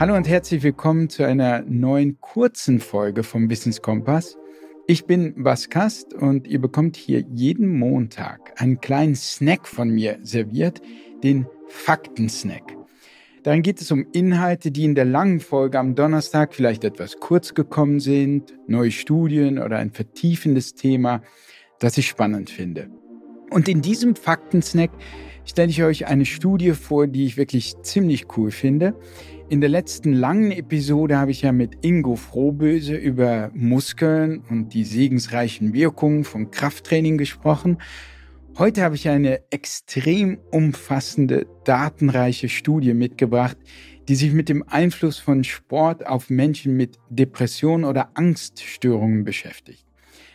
Hallo und herzlich willkommen zu einer neuen kurzen Folge vom Wissenskompass. Ich bin Bas Kast und ihr bekommt hier jeden Montag einen kleinen Snack von mir serviert, den Faktensnack. Darin geht es um Inhalte, die in der langen Folge am Donnerstag vielleicht etwas kurz gekommen sind, neue Studien oder ein vertiefendes Thema, das ich spannend finde. Und in diesem Faktensnack stelle ich euch eine Studie vor, die ich wirklich ziemlich cool finde. In der letzten langen Episode habe ich ja mit Ingo Frohböse über Muskeln und die segensreichen Wirkungen von Krafttraining gesprochen. Heute habe ich eine extrem umfassende, datenreiche Studie mitgebracht, die sich mit dem Einfluss von Sport auf Menschen mit Depressionen oder Angststörungen beschäftigt.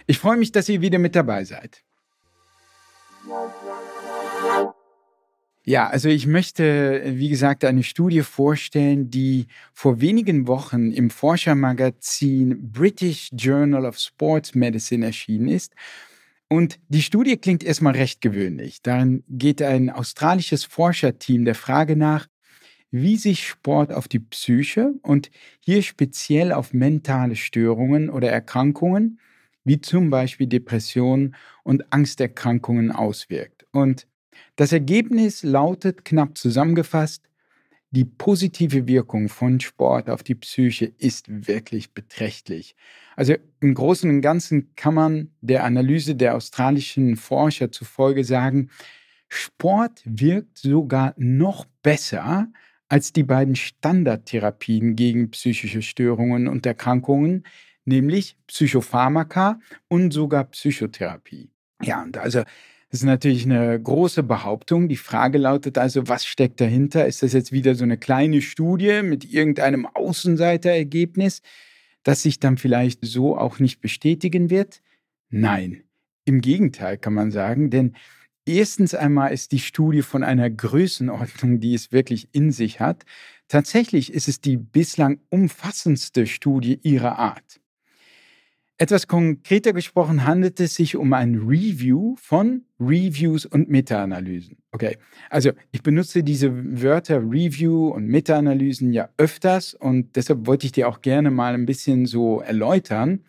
Ich freue mich, dass ihr wieder mit dabei seid. Ja, also ich möchte, wie gesagt, eine Studie vorstellen, die vor wenigen Wochen im Forschermagazin British Journal of Sports Medicine erschienen ist. Und die Studie klingt erstmal recht gewöhnlich. Darin geht ein australisches Forscherteam der Frage nach, wie sich Sport auf die Psyche und hier speziell auf mentale Störungen oder Erkrankungen, wie zum Beispiel Depressionen und Angsterkrankungen auswirkt. Und das Ergebnis lautet knapp zusammengefasst, die positive Wirkung von Sport auf die Psyche ist wirklich beträchtlich. Also im Großen und Ganzen kann man der Analyse der australischen Forscher zufolge sagen, Sport wirkt sogar noch besser als die beiden Standardtherapien gegen psychische Störungen und Erkrankungen, nämlich Psychopharmaka und sogar Psychotherapie. Ja, und also das ist natürlich eine große Behauptung. Die Frage lautet also, was steckt dahinter? Ist das jetzt wieder so eine kleine Studie mit irgendeinem Außenseiterergebnis, das sich dann vielleicht so auch nicht bestätigen wird? Nein, im Gegenteil kann man sagen, denn erstens einmal ist die Studie von einer Größenordnung, die es wirklich in sich hat. Tatsächlich ist es die bislang umfassendste Studie ihrer Art. Etwas konkreter gesprochen handelt es sich um ein Review von Reviews und Meta-Analysen. Okay, also ich benutze diese Wörter Review und Meta-Analysen ja öfters und deshalb wollte ich dir auch gerne mal ein bisschen so erläutern.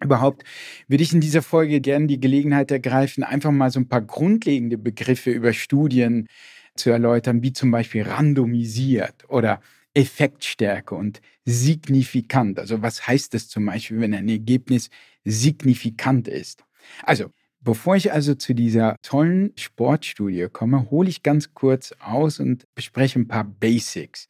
Überhaupt würde ich in dieser Folge gerne die Gelegenheit ergreifen, einfach mal so ein paar grundlegende Begriffe über Studien zu erläutern, wie zum Beispiel randomisiert oder Effektstärke und signifikant. Also was heißt das zum Beispiel, wenn ein Ergebnis signifikant ist? Also, bevor ich also zu dieser tollen Sportstudie komme, hole ich ganz kurz aus und bespreche ein paar Basics.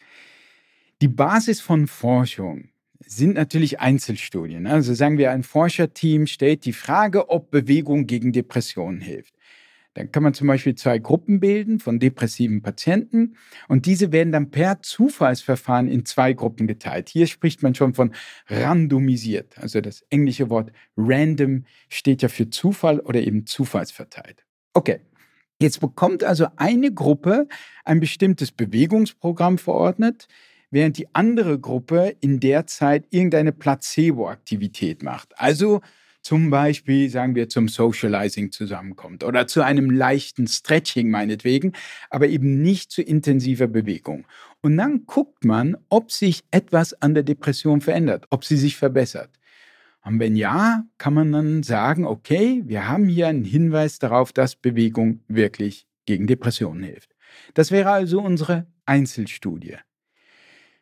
Die Basis von Forschung sind natürlich Einzelstudien. Also sagen wir, ein Forscherteam stellt die Frage, ob Bewegung gegen Depressionen hilft. Dann kann man zum Beispiel zwei Gruppen bilden von depressiven Patienten und diese werden dann per Zufallsverfahren in zwei Gruppen geteilt. Hier spricht man schon von randomisiert. Also das englische Wort random steht ja für Zufall oder eben zufallsverteilt. Okay. Jetzt bekommt also eine Gruppe ein bestimmtes Bewegungsprogramm verordnet, während die andere Gruppe in der Zeit irgendeine Placebo-Aktivität macht. Also zum Beispiel, sagen wir, zum Socializing zusammenkommt oder zu einem leichten Stretching meinetwegen, aber eben nicht zu intensiver Bewegung. Und dann guckt man, ob sich etwas an der Depression verändert, ob sie sich verbessert. Und wenn ja, kann man dann sagen, okay, wir haben hier einen Hinweis darauf, dass Bewegung wirklich gegen Depressionen hilft. Das wäre also unsere Einzelstudie.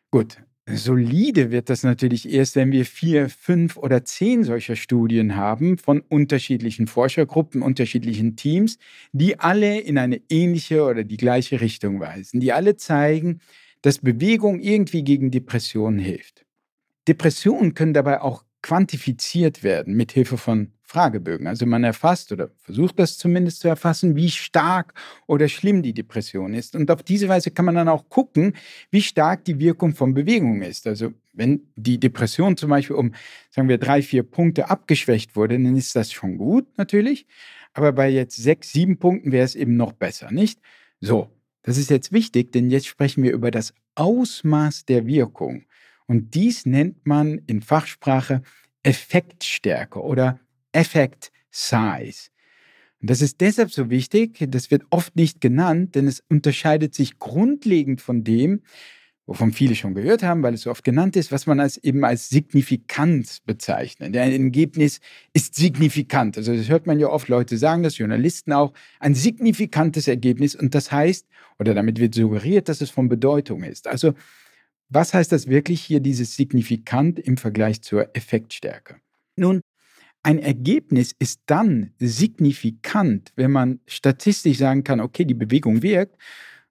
Gut, Solide wird das natürlich erst, wenn wir vier, fünf oder zehn solcher Studien haben von unterschiedlichen Forschergruppen, unterschiedlichen Teams, die alle in eine ähnliche oder die gleiche Richtung weisen, die alle zeigen, dass Bewegung irgendwie gegen Depressionen hilft. Depressionen können dabei auch quantifiziert werden mit Hilfe von Fragebögen. Also man erfasst oder versucht das zumindest zu erfassen, wie stark oder schlimm die Depression ist. Und auf diese Weise kann man dann auch gucken, wie stark die Wirkung von Bewegung ist. Also wenn die Depression zum Beispiel um, sagen wir, drei, vier Punkte abgeschwächt wurde, dann ist das schon gut natürlich. Aber bei jetzt sechs, sieben Punkten wäre es eben noch besser, nicht? So, das ist jetzt wichtig, denn jetzt sprechen wir über das Ausmaß der Wirkung. Und dies nennt man in Fachsprache Effektstärke oder Effect Size. Und das ist deshalb so wichtig, das wird oft nicht genannt, denn es unterscheidet sich grundlegend von dem, wovon viele schon gehört haben, weil es so oft genannt ist, was man als eben als signifikant bezeichnet. Ein Ergebnis ist signifikant. Also das hört man ja oft, Leute sagen das, Journalisten auch, ein signifikantes Ergebnis und das heißt, oder damit wird suggeriert, dass es von Bedeutung ist. Also was heißt das wirklich hier, dieses signifikant im Vergleich zur Effektstärke? Nun, ein Ergebnis ist dann signifikant, wenn man statistisch sagen kann, okay, die Bewegung wirkt,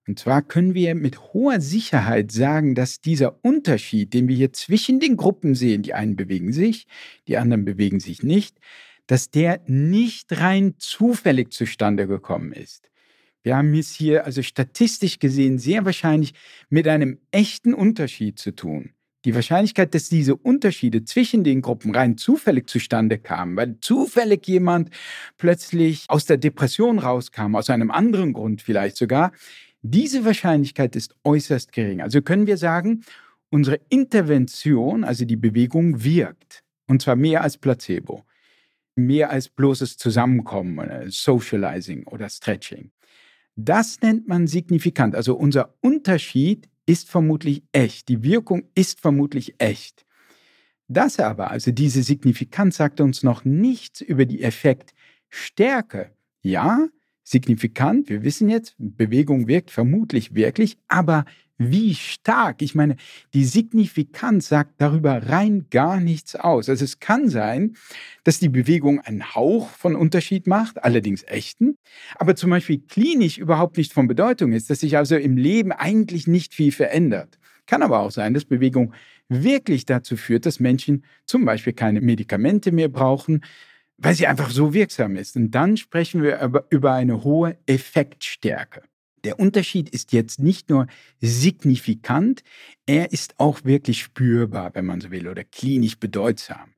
und zwar können wir mit hoher Sicherheit sagen, dass dieser Unterschied, den wir hier zwischen den Gruppen sehen, die einen bewegen sich, die anderen bewegen sich nicht, dass der nicht rein zufällig zustande gekommen ist. Wir haben es hier also statistisch gesehen sehr wahrscheinlich mit einem echten Unterschied zu tun. Die Wahrscheinlichkeit, dass diese Unterschiede zwischen den Gruppen rein zufällig zustande kamen, weil zufällig jemand plötzlich aus der Depression rauskam, aus einem anderen Grund vielleicht sogar, diese Wahrscheinlichkeit ist äußerst gering. Also können wir sagen, unsere Intervention, also die Bewegung, wirkt. Und zwar mehr als Placebo. Mehr als bloßes Zusammenkommen, äh, Socializing oder Stretching. Das nennt man signifikant. Also unser Unterschied ist vermutlich echt. Die Wirkung ist vermutlich echt. Das aber, also diese Signifikanz, sagt uns noch nichts über die Effektstärke. Ja, signifikant. Wir wissen jetzt, Bewegung wirkt vermutlich wirklich, aber wie stark? Ich meine, die Signifikanz sagt darüber rein gar nichts aus. Also es kann sein, dass die Bewegung einen Hauch von Unterschied macht, allerdings echten, aber zum Beispiel klinisch überhaupt nicht von Bedeutung ist, dass sich also im Leben eigentlich nicht viel verändert. Kann aber auch sein, dass Bewegung wirklich dazu führt, dass Menschen zum Beispiel keine Medikamente mehr brauchen, weil sie einfach so wirksam ist. Und dann sprechen wir aber über eine hohe Effektstärke. Der Unterschied ist jetzt nicht nur signifikant, er ist auch wirklich spürbar, wenn man so will, oder klinisch bedeutsam.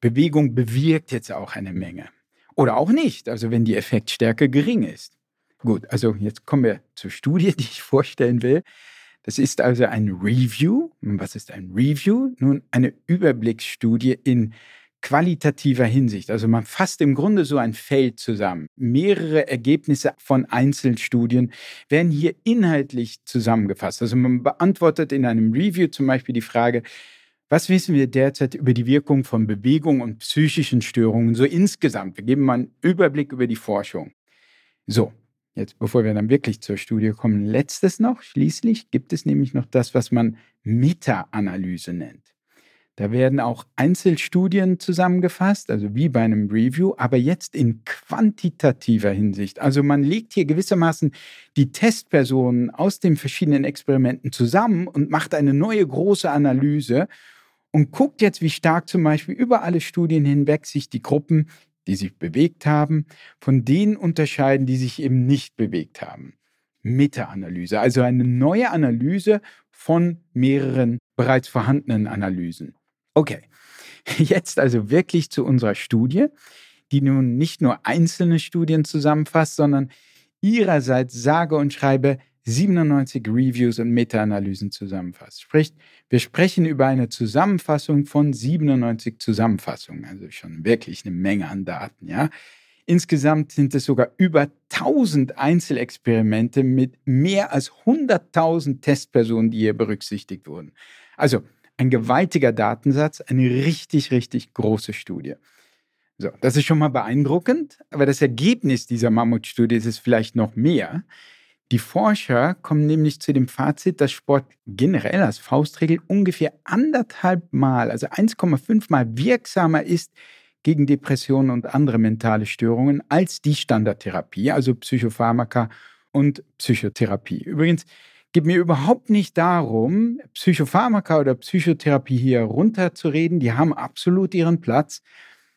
Bewegung bewirkt jetzt auch eine Menge. Oder auch nicht, also wenn die Effektstärke gering ist. Gut, also jetzt kommen wir zur Studie, die ich vorstellen will. Das ist also ein Review. Was ist ein Review? Nun, eine Überblicksstudie in qualitativer Hinsicht. Also man fasst im Grunde so ein Feld zusammen. Mehrere Ergebnisse von Einzelstudien werden hier inhaltlich zusammengefasst. Also man beantwortet in einem Review zum Beispiel die Frage, was wissen wir derzeit über die Wirkung von Bewegung und psychischen Störungen so insgesamt? Wir geben mal einen Überblick über die Forschung. So, jetzt bevor wir dann wirklich zur Studie kommen, letztes noch, schließlich gibt es nämlich noch das, was man Meta-Analyse nennt. Da werden auch Einzelstudien zusammengefasst, also wie bei einem Review, aber jetzt in quantitativer Hinsicht. Also man legt hier gewissermaßen die Testpersonen aus den verschiedenen Experimenten zusammen und macht eine neue große Analyse und guckt jetzt, wie stark zum Beispiel über alle Studien hinweg sich die Gruppen, die sich bewegt haben, von denen unterscheiden, die sich eben nicht bewegt haben. Meta-Analyse, also eine neue Analyse von mehreren bereits vorhandenen Analysen. Okay, jetzt also wirklich zu unserer Studie, die nun nicht nur einzelne Studien zusammenfasst, sondern ihrerseits sage und schreibe 97 Reviews und Meta-Analysen zusammenfasst. Sprich, wir sprechen über eine Zusammenfassung von 97 Zusammenfassungen, also schon wirklich eine Menge an Daten, ja. Insgesamt sind es sogar über 1000 Einzelexperimente mit mehr als 100.000 Testpersonen, die hier berücksichtigt wurden. Also ein gewaltiger Datensatz, eine richtig, richtig große Studie. So, das ist schon mal beeindruckend, aber das Ergebnis dieser Mammutstudie ist es vielleicht noch mehr. Die Forscher kommen nämlich zu dem Fazit, dass Sport generell als Faustregel ungefähr anderthalb Mal, also 1,5 Mal wirksamer ist gegen Depressionen und andere mentale Störungen als die Standardtherapie, also Psychopharmaka und Psychotherapie. Übrigens, geht mir überhaupt nicht darum, Psychopharmaka oder Psychotherapie hier runterzureden. Die haben absolut ihren Platz.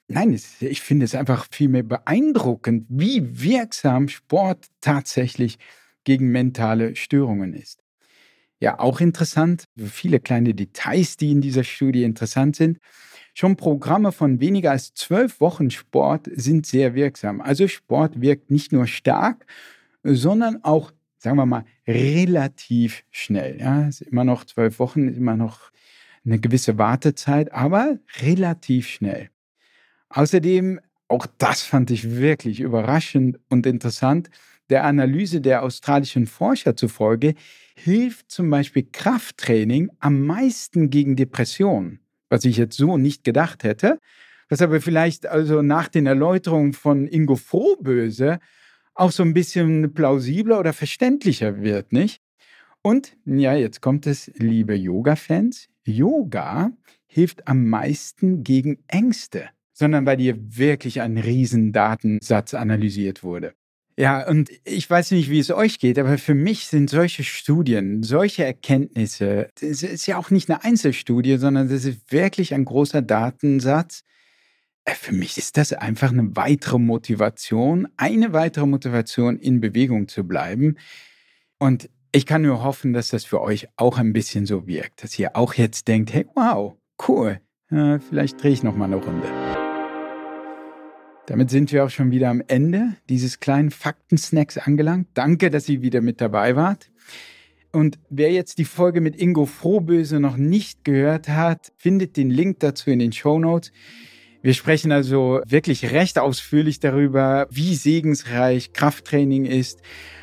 Nein, ich finde es einfach vielmehr beeindruckend, wie wirksam Sport tatsächlich gegen mentale Störungen ist. Ja, auch interessant, viele kleine Details, die in dieser Studie interessant sind. Schon Programme von weniger als zwölf Wochen Sport sind sehr wirksam. Also Sport wirkt nicht nur stark, sondern auch sagen wir mal, relativ schnell. Ja, ist immer noch zwölf Wochen, immer noch eine gewisse Wartezeit, aber relativ schnell. Außerdem, auch das fand ich wirklich überraschend und interessant, Der Analyse der australischen Forscher zufolge hilft zum Beispiel Krafttraining am meisten gegen Depressionen, was ich jetzt so nicht gedacht hätte, was aber vielleicht also nach den Erläuterungen von Ingo Frohböse auch so ein bisschen plausibler oder verständlicher wird, nicht? Und ja, jetzt kommt es, liebe Yoga-Fans, Yoga hilft am meisten gegen Ängste, sondern weil hier wirklich ein riesen Datensatz analysiert wurde. Ja, und ich weiß nicht, wie es euch geht, aber für mich sind solche Studien, solche Erkenntnisse, es ist ja auch nicht eine Einzelstudie, sondern das ist wirklich ein großer Datensatz. Äh, für mich ist das einfach eine weitere Motivation, eine weitere Motivation, in Bewegung zu bleiben. Und ich kann nur hoffen, dass das für euch auch ein bisschen so wirkt, dass ihr auch jetzt denkt, hey, wow, cool, äh, vielleicht drehe ich noch mal eine Runde. Damit sind wir auch schon wieder am Ende dieses kleinen Faktensnacks angelangt. Danke, dass ihr wieder mit dabei wart. Und wer jetzt die Folge mit Ingo Frohböse noch nicht gehört hat, findet den Link dazu in den Show Notes. Wir sprechen also wirklich recht ausführlich darüber, wie segensreich Krafttraining ist,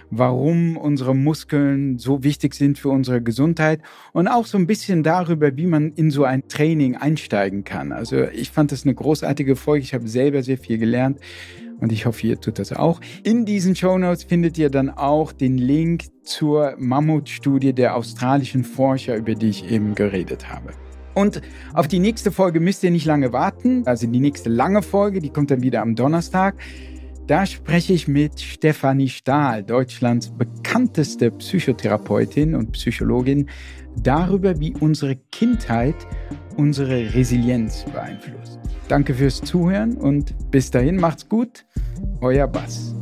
warum unsere Muskeln so wichtig sind für unsere Gesundheit und auch so ein bisschen darüber, wie man in so ein Training einsteigen kann. Also ich fand das eine großartige Folge. Ich habe selber sehr viel gelernt und ich hoffe, ihr tut das auch. In diesen Show Notes findet ihr dann auch den Link zur Mammutstudie der australischen Forscher, über die ich eben geredet habe. Und auf die nächste Folge müsst ihr nicht lange warten. Also die nächste lange Folge, die kommt dann wieder am Donnerstag. Da spreche ich mit Stefanie Stahl, Deutschlands bekannteste Psychotherapeutin und Psychologin, darüber, wie unsere Kindheit unsere Resilienz beeinflusst. Danke fürs Zuhören und bis dahin macht's gut. Euer Bass.